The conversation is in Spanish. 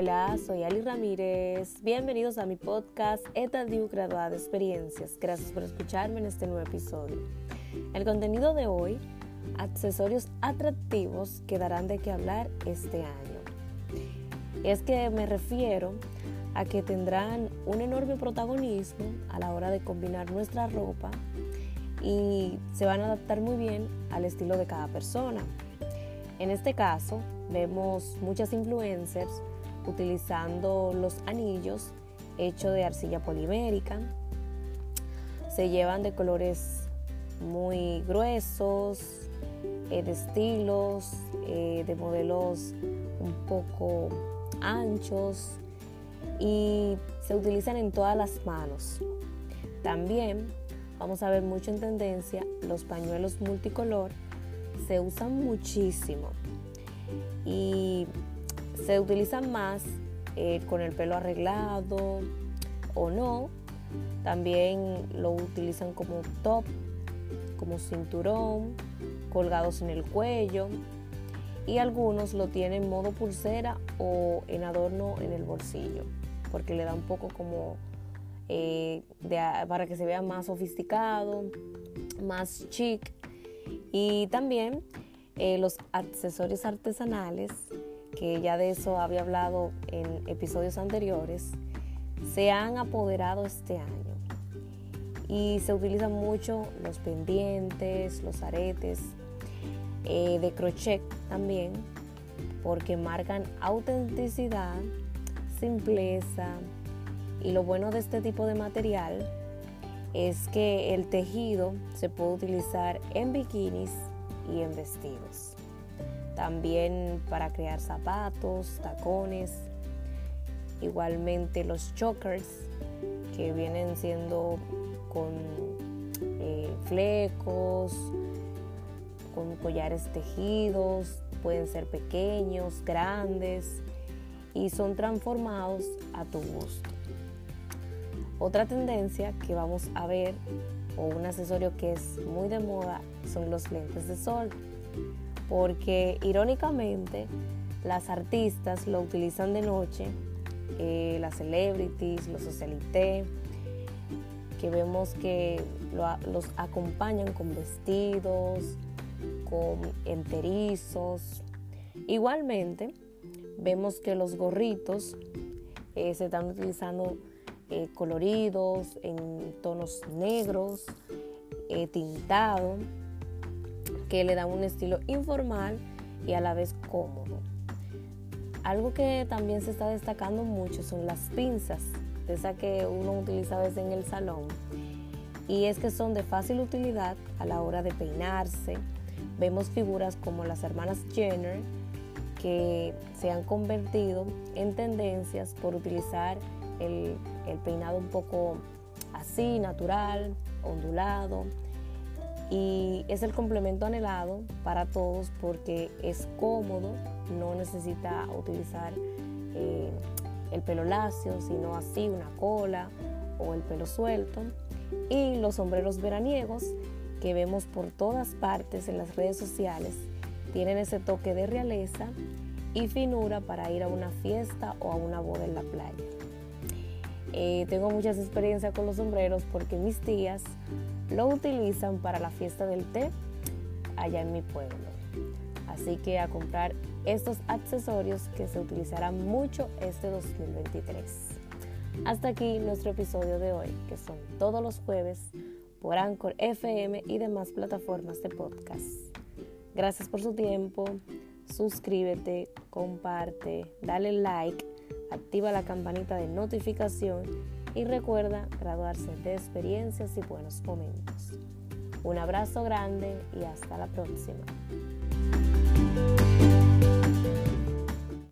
Hola, soy Ali Ramírez. Bienvenidos a mi podcast Etadio Graduada de Experiencias. Gracias por escucharme en este nuevo episodio. El contenido de hoy, accesorios atractivos que darán de qué hablar este año. Es que me refiero a que tendrán un enorme protagonismo a la hora de combinar nuestra ropa y se van a adaptar muy bien al estilo de cada persona. En este caso, vemos muchas influencers utilizando los anillos hechos de arcilla polimérica. Se llevan de colores muy gruesos, eh, de estilos, eh, de modelos un poco anchos y se utilizan en todas las manos. También vamos a ver mucho en tendencia los pañuelos multicolor se usan muchísimo y se utilizan más eh, con el pelo arreglado o no. También lo utilizan como top, como cinturón, colgados en el cuello. Y algunos lo tienen en modo pulsera o en adorno en el bolsillo, porque le da un poco como eh, para que se vea más sofisticado, más chic. Y también eh, los accesorios artesanales que ya de eso había hablado en episodios anteriores, se han apoderado este año. Y se utilizan mucho los pendientes, los aretes, eh, de crochet también, porque marcan autenticidad, simpleza. Y lo bueno de este tipo de material es que el tejido se puede utilizar en bikinis y en vestidos también para crear zapatos, tacones, igualmente los chokers que vienen siendo con eh, flecos, con collares tejidos, pueden ser pequeños, grandes y son transformados a tu gusto. Otra tendencia que vamos a ver o un accesorio que es muy de moda son los lentes de sol porque irónicamente las artistas lo utilizan de noche, eh, las celebrities, los socialites, que vemos que los acompañan con vestidos, con enterizos. Igualmente, vemos que los gorritos eh, se están utilizando eh, coloridos, en tonos negros, tintado que le dan un estilo informal y a la vez cómodo. Algo que también se está destacando mucho son las pinzas, de esas que uno utiliza a veces en el salón. Y es que son de fácil utilidad a la hora de peinarse. Vemos figuras como las hermanas Jenner que se han convertido en tendencias por utilizar el peinado un poco así, natural, ondulado y es el complemento anhelado para todos porque es cómodo, no necesita utilizar eh, el pelo lacio, sino así una cola o el pelo suelto. Y los sombreros veraniegos que vemos por todas partes en las redes sociales tienen ese toque de realeza y finura para ir a una fiesta o a una boda en la playa. Eh, tengo muchas experiencias con los sombreros porque mis tías lo utilizan para la fiesta del té allá en mi pueblo. Así que a comprar estos accesorios que se utilizarán mucho este 2023. Hasta aquí nuestro episodio de hoy, que son todos los jueves por Anchor FM y demás plataformas de podcast. Gracias por su tiempo. Suscríbete, comparte, dale like, activa la campanita de notificación y recuerda graduarse de experiencias y buenos momentos. Un abrazo grande y hasta la próxima.